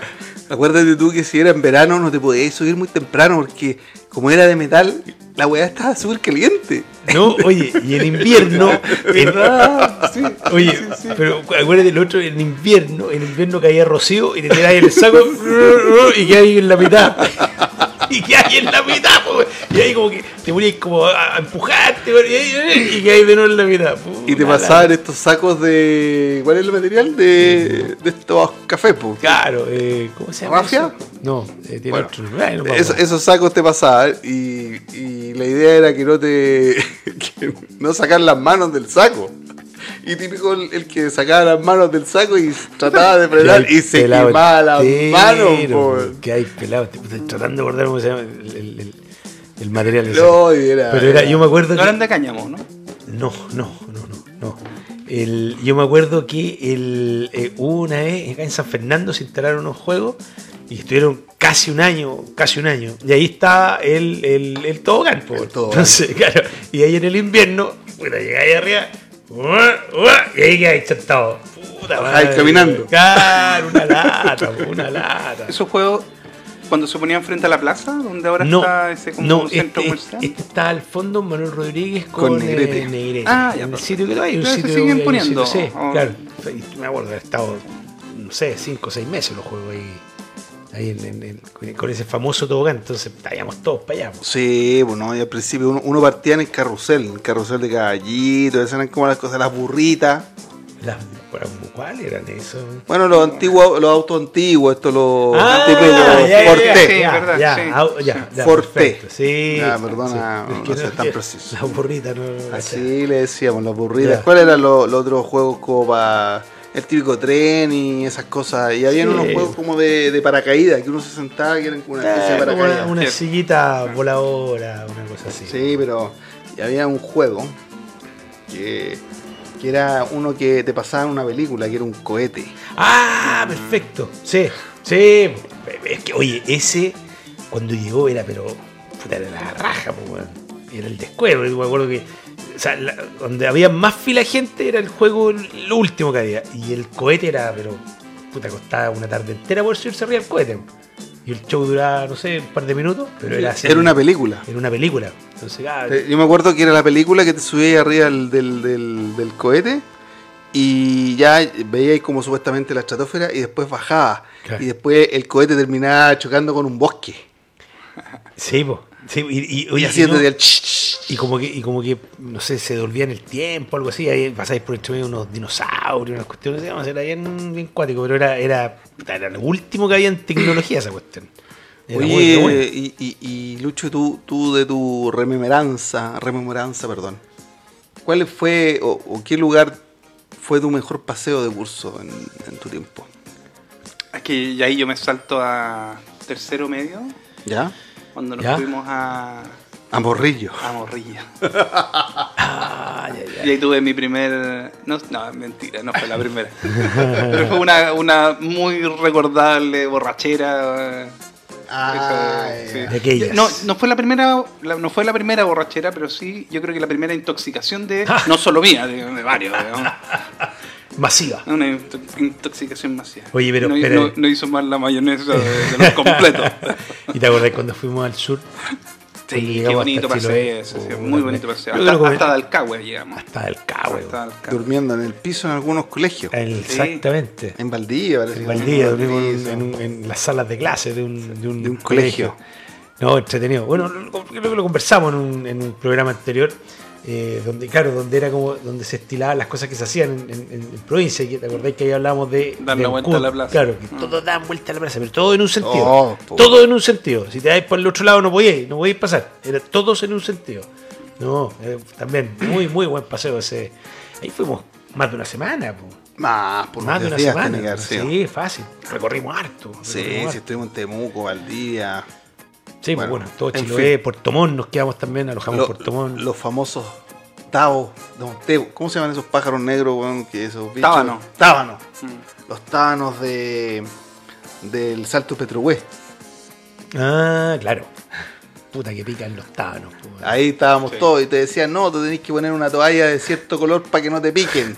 acuérdate tú que si era en verano no te podías subir muy temprano porque como era de metal, la weá estaba súper caliente. No, oye, y en invierno. Sí. Oye, pero acuérdate el otro, en invierno, en invierno caía rocío y te en el saco y que ahí en la mitad. Y que hay en la mitad, po, y ahí como que te ponías como a a empujarte y que hay de nuevo en la mitad. Y te pasaban estos sacos de. ¿Cuál es el material? De, de estos cafés, po. Claro, eh, ¿cómo se llama? ¿Rafia? eso? No, eh, tiene Bueno, otro. Ay, no Eso- esos sacos te pasaban y, y la idea era que no te. que no sacar las manos del saco. Y típico el, el que sacaba las manos del saco y trataba de frenar y se pelado quemaba las manos. Que hay pelado, estoy tratando de acordar cómo se llama el, el- el- el material. No, era- Pero era, yo me acuerdo No que- eran de cáñamo, ¿no? No, no, no, no, no. El, yo me acuerdo que el, eh, una vez acá en San Fernando se instalaron unos juegos y estuvieron casi un año, casi un año. Y ahí estaba el, el, el tobogán, po. El tobogán. Entonces, claro, y ahí en el invierno, puta, llegáis arriba. Y ahí quedáis sentado. Puta madre. caminando. Claro, una lata, una lata. Esos juegos, cuando se ponían frente a la plaza, donde ahora No, está ese como no centro este, comercial. este está al fondo Manuel Rodríguez Con con, Negrete. eh, Negrete. Ah, ya, En el sitio que hay, un pero se sitio, siguen poniendo. sitio, sí, Oh. claro. Me acuerdo, he estado, no sé, 5 o 6 meses los juegos ahí, ahí en- en- en- con- ese famoso tobogán, entonces estábamos todos para allá. Sí, bueno, y al principio uno, uno partía en el carrusel, el carrusel de caballito, esas eran como las cosas, las burritas. Las, ¿Cuáles eran esos? Bueno, los antiguos, los autos antiguos, estos los Ah, típicos ya, ya, Forte. ya, Sí, ya, verdad, ya, sí. au- ya, ya, Forte. Sí. Ya, perdona, sí. no Es que ser tan que preciso. La burrita no. no Así le decíamos, las burritas. ¿Cuáles eran los, los otros juegos como para el típico tren y esas cosas? Y había Sí. unos juegos como de, de paracaídas, que uno se sentaba y eran como una especie de Eh, como paracaídas. una, una sillita voladora, una cosa así. Sí, pero y había un juego que, que era uno que te pasaba en una película, que era un cohete. Ah, perfecto. Sí, sí. Es que, oye, ese cuando llegó era, pero. Puta, era la raja, pues, weón. Era el descuevo. Yo me acuerdo que. O sea, la- donde había más fila de gente era el juego lo último que había. Y el cohete era, pero. Puta, costaba una tarde entera por subirse arriba del cohete. Y el show duraba, no sé, un par de minutos, pero era así. Era una película. Era una película. Entonces, ah, Eh, Yo me acuerdo que era la película que te subías arriba del, del, del- del cohete y ya veíais como supuestamente la estratosfera y después bajaba. Claro. Y después el cohete terminaba chocando con un bosque. sí, po. Sí, y, y, Y haciendo no- ch, ch. Y como que, y como que, no sé, se devolvía en el tiempo, algo así, ahí pasáis por entre medio unos dinosaurios, unas cuestiones, digamos, era bien, bien cuático, pero era, era, era lo último que había en tecnología esa cuestión. Era muy- Oye, bueno. y, y- y, Lucho, tú, tú de tu rememoranza, rememoranza, perdón. ¿Cuál fue o, o qué lugar fue tu mejor paseo de curso en, en tu tiempo? Es que ya ahí yo me salto a tercero medio, ¿Ya? Cuando nos ¿Ya? fuimos a, A Morrillo. a. Ah, ya, ya. Y ahí tuve mi primer. No, no, mentira, no fue la primera. Pero fue una, una muy recordable borrachera. Ah, sí. De. No, no fue la primera, la- no fue la primera borrachera, pero sí, yo creo que la primera intoxicación de, no solo mía, de, de varios, digamos. Masiva. una into- intoxicación masiva. Oye, pero- no, pero- no- no hizo mal la mayonesa de, de los completos. ¿Y te acordás cuando fuimos al sur? Sí, qué bonito hasta paseo Chiloé? ese, sí, Puta, muy bonito paseo. Hasta, hasta Dalcahue llegamos. Hasta. Hasta Dalcahue. Durmiendo en el piso en algunos colegios. Exactamente. En Valdivia, parece. En que Valdivia, en dormimos piso. en, un- en las salas de clase de un, de un, De un colegio. No, entretenido. Bueno, lo- creo que lo conversamos en un, en un programa anterior. Eh, donde, claro, donde era como donde se estilaban las cosas que se hacían en, en- en provincia. que ¿Te acordáis que ahí hablábamos de. Dar la vuelta a la plaza. Claro, que Mm. todos dan vuelta a la plaza, pero todo en un sentido. Oh, todo en un sentido. Si te vais por el otro lado no podíais, no podíais pasar. Era todos en un sentido. No, eh, también muy, muy buen paseo ese. Ahí fuimos más de una semana, po. Más, por más de una días semana. que. Sí, fácil. Recorrimos harto. Sí, recorrimos si harto. estuvimos en Temuco, Valdivia. Sí, Bueno, bueno, todo Chiloé, fin. Puerto Montt, nos quedamos también, alojamos Lo- en Puerto Montt. los famosos tavos. no, te- ¿Cómo se llaman esos pájaros negros, weón? Que esos bichos? Tábanos. Tábanos. Mm. Los tábanos de del Salto Petrohue. Ah, claro. Puta que pican los tábanos. po. Ahí estábamos Sí. todos y te decían, no, tú tenés que poner una toalla de cierto color para que no te piquen.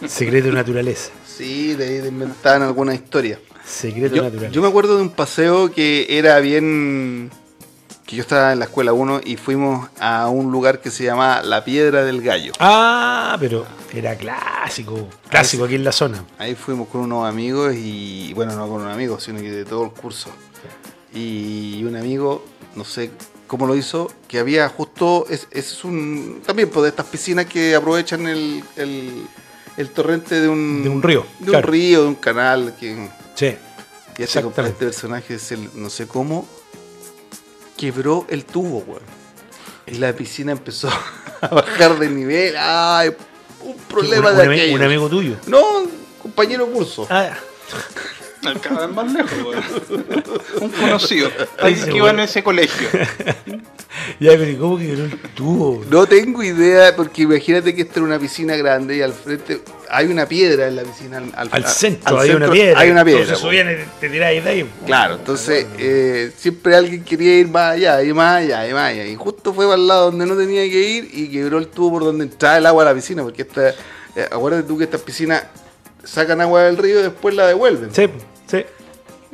Secreto de naturaleza. Sí, te, te inventaban alguna historia. Secreto de Yo, me acuerdo de un paseo que era bien... que yo estaba en la escuela 1 y fuimos a un lugar que se llama La Piedra del Gallo. Ah, pero era clásico. Clásico aquí en la zona. Ahí fuimos con unos amigos y, bueno, no con unos amigos, sino que de todo el curso. Y un amigo, no sé cómo lo hizo, que había justo, es, es un, también pues de estas piscinas que aprovechan el, el, el torrente de un, De un río, de claro. un río, de un canal, que, Sí. y este, este personaje es el, no sé cómo, quebró el tubo, weón. Y la piscina empezó a bajar de nivel. Ay, un problema un, de un aquellos. un amigo tuyo. No, un compañero curso. Ah, Cada vez más lejos, weón. Un conocido. Alguien que iba en ese colegio. ya, pero ¿y ¿cómo que el tubo? No tengo idea, porque imagínate que esta era una piscina grande y al frente hay una piedra en la piscina. Al, al- Al centro al hay centro una piedra. Hay una piedra. Entonces po. subían y te tiráis de ahí. Claro, entonces eh, siempre alguien quería ir más allá, y más allá, y más allá. Y justo fue para el lado donde no tenía que ir y quebró el tubo por donde entraba el agua a la piscina, porque esta, eh, acuérdate tú que estas piscinas sacan agua del río y después la devuelven. Sí, sí.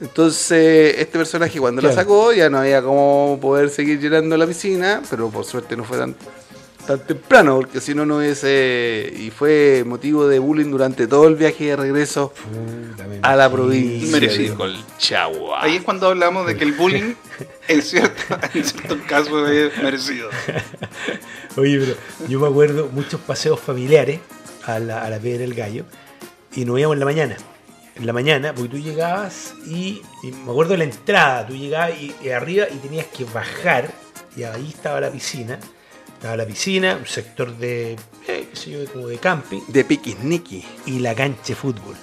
Entonces, este personaje cuando la Claro. sacó ya no había cómo poder seguir llenando la piscina, pero por suerte no fue tan, tan temprano, porque si no, no hubiese... Y fue motivo de bullying durante todo el viaje de regreso a la provincia. Merecido. de Colchagua. Ahí es cuando hablamos de que el bullying, en cierto, en ciertos casos, es merecido. Oye, pero yo me acuerdo muchos paseos familiares a la, a la Piedra del Gallo y nos íbamos en la mañana. En la mañana, porque tú llegabas y, y me acuerdo de la entrada, tú llegabas y, y arriba y tenías que bajar y ahí estaba la piscina. Estaba la piscina, un sector de, eh, qué sé yo, como de camping De piquisniqui. y la cancha de fútbol.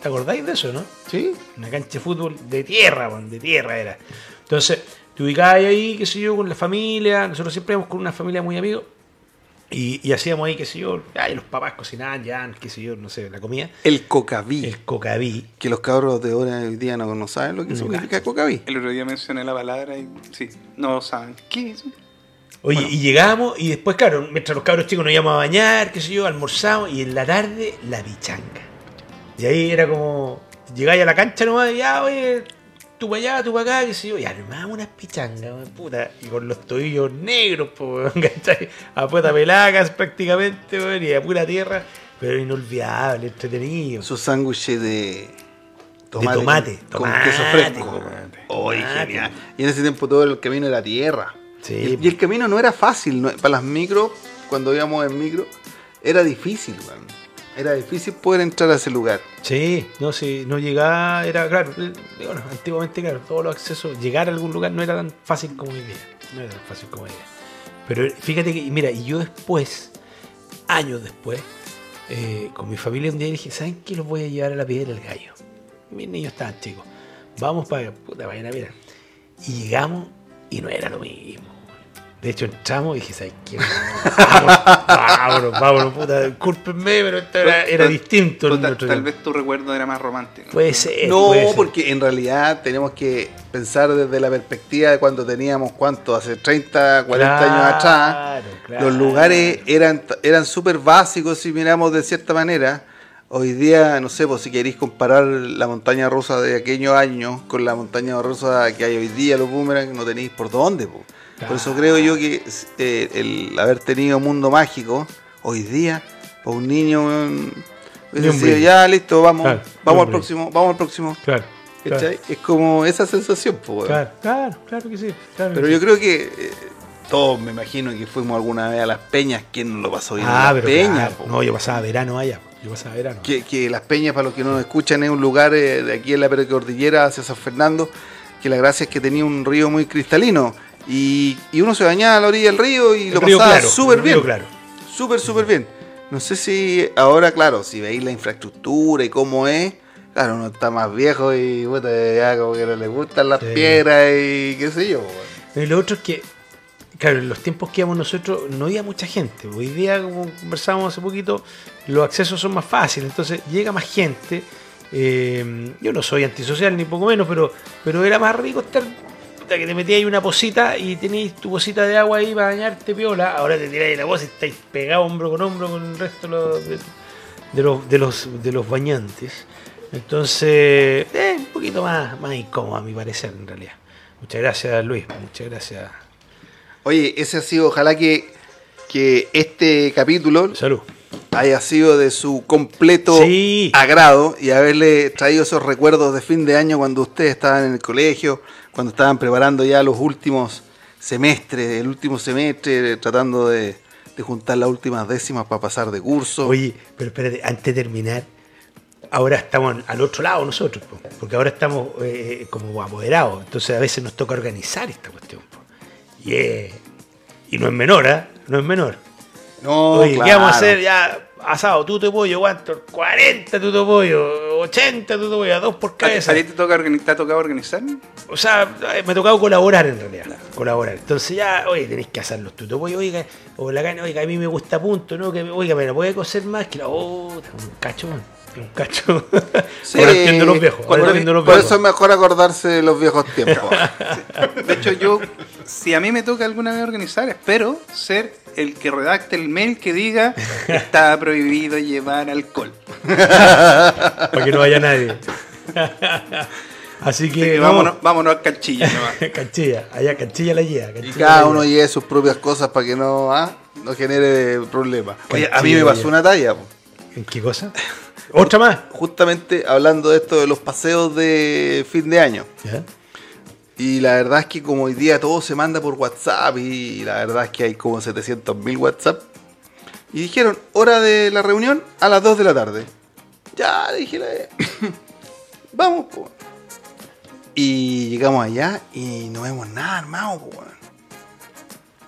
¿Te acordáis de eso, no? ¿Sí? Una cancha de fútbol de tierra, de tierra era. Entonces, te ubicabas ahí, qué sé yo, con la familia. Nosotros siempre íbamos con una familia muy amigos. Y, y hacíamos ahí, qué sé yo, ay, los papás cocinaban ya, qué sé yo, no sé, la comida. El cocaví. El cocaví. Que los cabros de ahora hoy día no, no saben lo que No significa cocaví. El otro día mencioné la palabra y sí, no saben. ¿Qué es? Oye, y llegamos, y después, claro, mientras los cabros chicos nos íbamos a bañar, qué sé yo, almorzamos, y en la tarde, la pichanga. Y ahí era como, llegáis a la cancha nomás, y ya, oye, tú para allá, tú para acá, qué sé yo, y armamos unas pichangas, puta, y con los tobillos negros, weón, ¿cachai? A puta pelacas prácticamente, weón, y a pura tierra, pero inolvidable, entretenido. Esos sándwiches de tomate, tomate, con, tomate, queso fresco. Oye, tomate. genial. Y en ese tiempo todo el camino era tierra. Sí, Y, el- y el camino no era fácil. no- para las micros, cuando íbamos en micro, era difícil, weón. Era difícil poder entrar a ese lugar. Sí, no, si no llegaba, era claro, eh, bueno, antiguamente, claro, todos los accesos, llegar a algún lugar no era tan fácil como hoy día, no era tan fácil como hoy día. Pero fíjate que, mira, y yo después, años después, eh, con mi familia un día dije, ¿saben qué? Los voy a llevar a la piedra del gallo. Mis niños estaban chicos, vamos para, puta, vayan a ver. Y llegamos y no era lo mismo. De hecho, entramos y dije, ¿sabes qué? Vámonos, vámonos, puta, discúlpenme, pero esto era, era distinto. tal, vez tu recuerdo era más romántico. Puede ser. No, puede ser. porque en realidad tenemos que pensar desde la perspectiva de cuando teníamos, ¿cuánto? Hace 30, 40 años atrás. claro. Los lugares eran eran súper básicos si miramos de cierta manera. Hoy día, no sé, pues si queréis comparar la montaña rusa de aquellos años con la montaña rusa que hay hoy día, los boomerang, no tenéis por dónde. po. Por eso creo yo que eh, el haber tenido mundo mágico hoy día, para un niño, hubiese sido, ya listo, vamos, Claro, vamos al próximo, vamos al próximo. Claro, ¿Cachai? Es como esa sensación, weón. claro, claro, claro que sí. claro que Pero sí. yo creo que eh, todos me imagino que fuimos alguna vez a las peñas, ¿quién no lo pasó bien en Ah, las pero peñas? claro. No, yo pasaba verano allá. Yo pasaba verano. que, que las peñas, para los que no nos escuchan, es un lugar eh, de aquí en la Cordillera hacia San Fernando, que la gracia es que tenía un río muy cristalino. Y, y uno se bañaba a la orilla del río y El lo río pasaba Claro, súper bien. Claro. Súper, súper bien. No sé si ahora, claro, si veis la infraestructura y cómo es, claro, uno está más viejo y puta, ya como que no le gustan las Sí. piedras y qué sé yo. weón. Y lo otro es que, claro, en los tiempos que íbamos nosotros no había mucha gente. Hoy día, como conversábamos hace poquito, los accesos son más fáciles, entonces llega más gente. Eh, yo no soy antisocial ni poco menos, pero, pero era más rico estar puta, que te metías ahí una posita y tenías tu posita de agua ahí para bañarte piola. Ahora te tiráis la voz y estáis pegados hombro con hombro con el resto de los, de, los, de los, de los bañantes. Entonces, eh, un poquito más, más incómodo a mi parecer en realidad. Muchas gracias Luis, muchas gracias. Oye, ese ha sido, ojalá que, que este capítulo Salud. haya sido de su completo Sí. agrado y haberle traído esos recuerdos de fin de año cuando ustedes estaban en el colegio, cuando estaban preparando ya los últimos semestres, el último semestre, tratando de, juntar las últimas décimas para pasar de curso. Oye, pero espérate, antes de terminar, ahora estamos al otro lado nosotros, po, porque ahora estamos eh, como apoderados, entonces a veces nos toca organizar esta cuestión. po. Y, es- y no es menor, ¿ah? No es menor. No, Oye, ¿qué claro. vamos a hacer? Ya, asado, tuto de pollo, ¿cuánto? 40 tuto de pollo, 80 tuto de pollo, a dos por ¿A cabeza. ¿A ti te, toca te ha tocado organizar? O sea, eh, me ha tocado colaborar en realidad. Colaborar. Entonces ya, oye, tenéis que hacer los tutos. Oye, oiga, o la carne, oiga, a mí me gusta punto, ¿no? Que, oiga, me lo puede cocer más que la otra. Un cachón. Un cacho. Sí, ahora entiendo los viejos. Ahora por, entiendo los por viejos. eso es mejor acordarse de los viejos tiempos. De hecho, yo, si a mí me toca alguna vez organizar, espero ser el que redacte el mail que diga está prohibido llevar alcohol. Para que no vaya nadie. Así Así que, que vamos. vámonos, vámonos al canchilla nomás. Canchilla, allá canchilla la lleva. y canchilla cada la uno lleve sus propias cosas para que no, ah, no genere problemas. Oye, a mí me pasó una talla. po. ¿En qué cosa? ¿Otra más? justamente hablando de esto de los paseos de fin de año. ¿Ya? Y la verdad es que como hoy día todo se manda por WhatsApp y la verdad es que hay como 700.000 WhatsApp. Y dijeron, hora de la reunión a las 2 de la tarde. Ya, dije, la- vamos, po. Y llegamos allá y no vemos nada armado, po.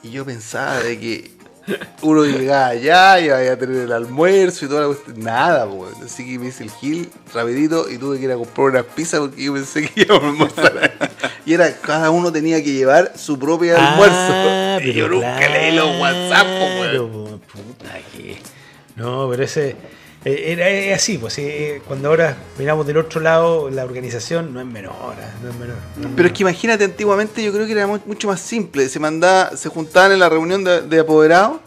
Y yo pensaba de que uno llegaba allá y iba a tener el almuerzo y toda la cuestión. Nada, weón. Así que me hice el gil rapidito y tuve que ir a comprar unas pizzas porque yo pensé que íbamos a almorzar. y era, cada uno tenía que llevar su propio almuerzo. Ah, y yo nunca leí los WhatsApp, weón. puta que- No, pero ese. Eh, Era así, pues eh, cuando ahora miramos del otro lado, la organización no es menor, ah, no es menor. no es Pero es que imagínate, antiguamente yo creo que era mu- mucho más simple. Se mandaba, se juntaban en la reunión de, de apoderados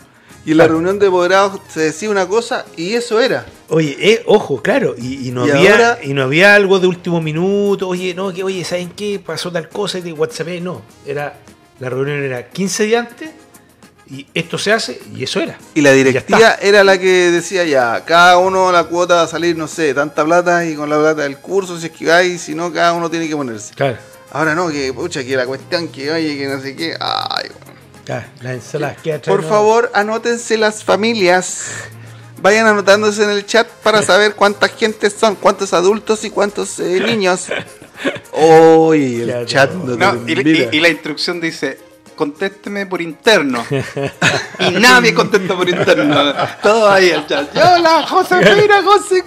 y en la reunión de apoderados se decía una cosa y eso era. Oye, eh, ojo, claro, y, y no Y había ahora- y no había algo de último minuto, oye, no, que oye, ¿saben qué? Pasó tal cosa y de WhatsApp, no, era la reunión era 15 días antes y esto se hace y eso era. Y la directiva era la que decía ya, cada uno la cuota va a salir, no sé, tanta plata y con la plata del curso, si es que vais, si no, cada uno tiene que ponerse. Claro, Ahora no, que pucha, que la cuestión que oye, que no sé qué. Ay, weón. claro, que Por favor, anótense las familias. Vayan anotándose en el chat para saber cuántas gentes son, cuántos adultos y cuántos eh, niños. Oye, el chat no. no, No, te y, mira. y- y la instrucción dice, contésteme por interno. y nadie contesta por interno. Todo ahí el chat. Hola, Josefina, José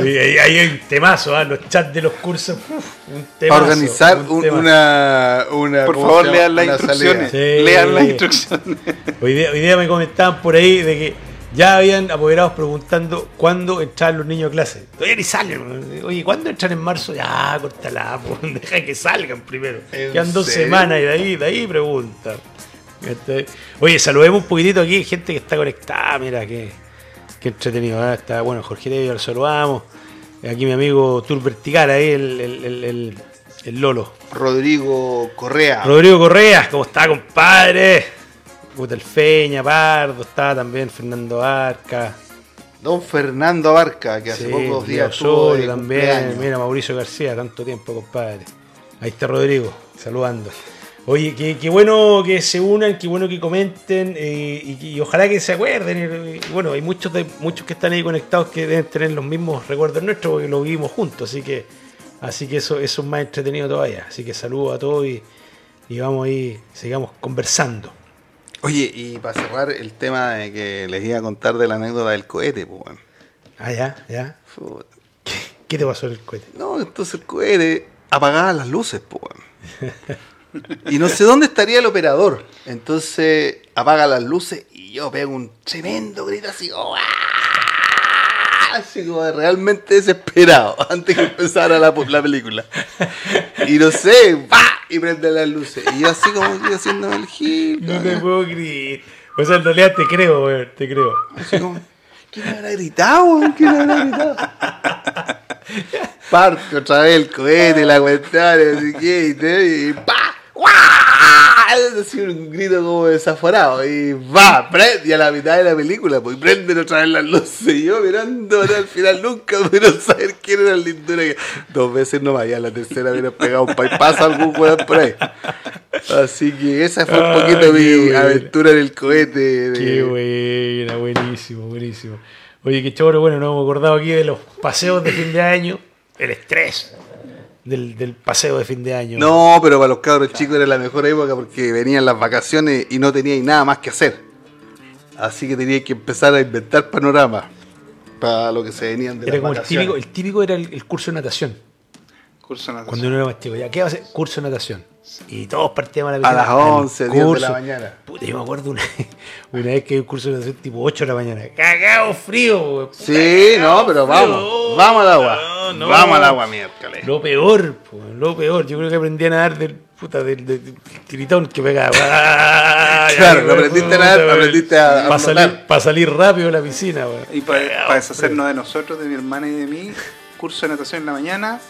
Oye, ahí hay un temazo, ¿ah? los chats de los cursos. uf, un temazo, Para organizar un un- una, una. Por ¿cómo favor, lean las instrucciones. Sí. Lean las instrucciones. Hoy día, hoy día me comentaban por ahí de que ya habían apoderados preguntando cuándo entraban los niños a clase. Todavía ni salen. Oye, ¿cuándo entran en marzo? Ya, cortala, po, deja que salgan primero. ¿En Quedan dos serio? semanas y de ahí, de ahí preguntan. Este, Oye, saludemos un poquitito aquí, gente que está conectada, mira, qué, qué entretenido. ¿eh? Está, bueno, Jorge Tevio, lo saludamos. Aquí mi amigo Tour Vertical, ahí el, el, el, el- el Lolo. Rodrigo Correa. Rodrigo Correa, ¿cómo está, compadre? Puta el Feña, Pardo, está también Fernando Arca. Don Fernando Abarca, que hace Sí, pocos días de también. cumpleaños. Mira, Mauricio García, tanto tiempo, compadre. Ahí está Rodrigo, saludando. Oye, qué, bueno que se unan, qué bueno que comenten eh, y, ojalá que se acuerden. Y, bueno, hay muchos de, muchos que están ahí conectados que deben tener los mismos recuerdos nuestros porque lo vivimos juntos, así que así que eso, eso es más entretenido todavía. Así que saludos a todos y, y vamos ahí, sigamos conversando. Oye, y para cerrar el tema de que les iba a contar de la anécdota del cohete, pues bueno. Ah, ya, ya. ¿Qué, te pasó en el cohete? No, entonces el cohete apagaba las luces, pues bueno. Y no sé dónde estaría el operador. Entonces apaga las luces y yo pego un tremendo grito así, como, así como realmente desesperado antes que empezara la, la película. Y no sé, ¡pa! y prende las luces. Y yo así como que haciéndome el gil. No te puedo creer. O sea, en realidad te creo, weón, te creo. Así como, ¿quién habrá gritado, weón? ¿Quién habrá gritado? Parte otra vez el cohete, la cuestión, así que, y ¡pa! Así un grito como desaforado. Y va, prende, y a la mitad de la película, pues prenden otra vez las luces. Y yo mirando al final nunca pudieron saber quién era el lindura. Dos veces no vaya, la tercera hubiera pegado un pasa algún weón por ahí. Así que esa fue un poquito mi aventura en el cohete. Qué buena, buenísimo, buenísimo. Oye, qué choro, bueno, nos hemos acordado aquí de los paseos de fin de año, el estrés del, paseo de fin de año. No, pero para los cabros chicos era la mejor época porque venían las vacaciones y no tenían nada más que hacer. Así que tenía que empezar a inventar panoramas para lo que se venían de era como El típico, el típico era el, curso de natación. Curso de natación. Cuando uno era más chico, ya, ¿qué va a hacer? Curso de natación. Y todos partíamos a la A las 11, 10 de la mañana. Puta, yo me acuerdo una, una vez que hay un curso de natación tipo 8 de la mañana. Cagado frío, Sí, no, pero vamos. Vamos al agua. Vamos al agua miércoles. Lo peor, lo peor. Yo creo que aprendí a nadar del puta del, del, tiritón que pegaba. claro, no aprendiste a nadar, aprendiste a. Para salir, para salir rápido de la piscina, Y para, deshacernos de nosotros, de mi hermana y de mí, curso de natación en la mañana,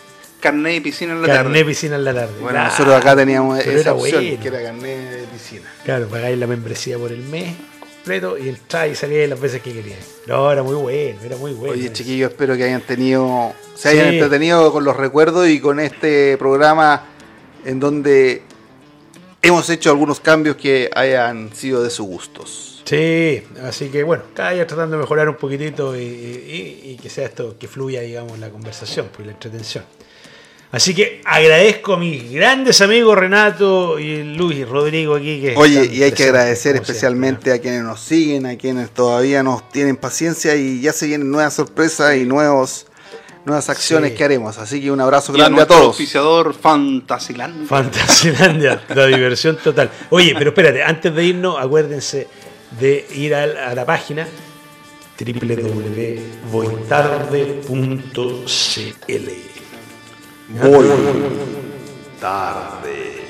carnet de piscina en la tarde. Carnet de piscina en la tarde. Bueno, nosotros acá teníamos esa opción, que era carnet de piscina. Claro, pagáis la membresía por el mes completo y entrar y salir las veces que querían. No, era muy bueno, era muy bueno. Oye, chiquillos, espero que hayan tenido, se hayan entretenido con los recuerdos y con este programa en donde hemos hecho algunos cambios que hayan sido de sus gustos. Sí, así que bueno, cada día tratando de mejorar un poquitito y, y que sea esto, que fluya, digamos, la conversación, pues la entretención. Así que agradezco a mis grandes amigos Renato y Luis y Rodrigo aquí. Que Oye, y hay que agradecer especialmente a quienes nos siguen, a quienes todavía nos tienen paciencia y ya se vienen nuevas sorpresas y nuevos nuevas acciones que haremos. Así que un abrazo grande a, todos. oficiador Fantasilandia. Fantasilandia, la diversión total. Oye, pero espérate, antes de irnos, acuérdense de ir a, la página www.voitarde.cl Voy tarde.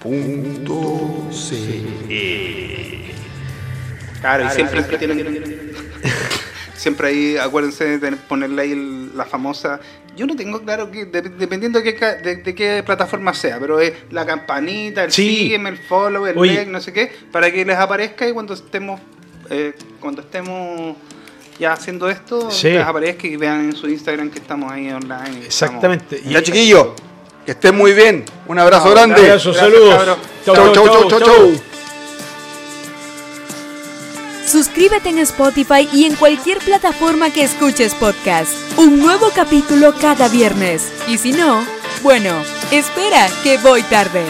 Punto C. Claro, y siempre, tienen. siempre ahí, acuérdense de ponerle ahí la famosa. Yo no tengo claro que, dependiendo de qué, de, qué plataforma sea, pero es la campanita, el sígueme, el follow, el like, no sé qué, para que les aparezca y cuando estemos, eh, cuando estemos ya haciendo esto, sí. les aparezca y vean en su Instagram que estamos ahí online. Exactamente. Estamos... Ya, chiquillos, que estén muy bien. Un abrazo grande. Un abrazo, saludos. Chau, chau, chau, chau, chau. Suscríbete en Spotify y en cualquier plataforma que escuches podcast. Un nuevo capítulo cada viernes. Y si no, bueno, espera que voy tarde.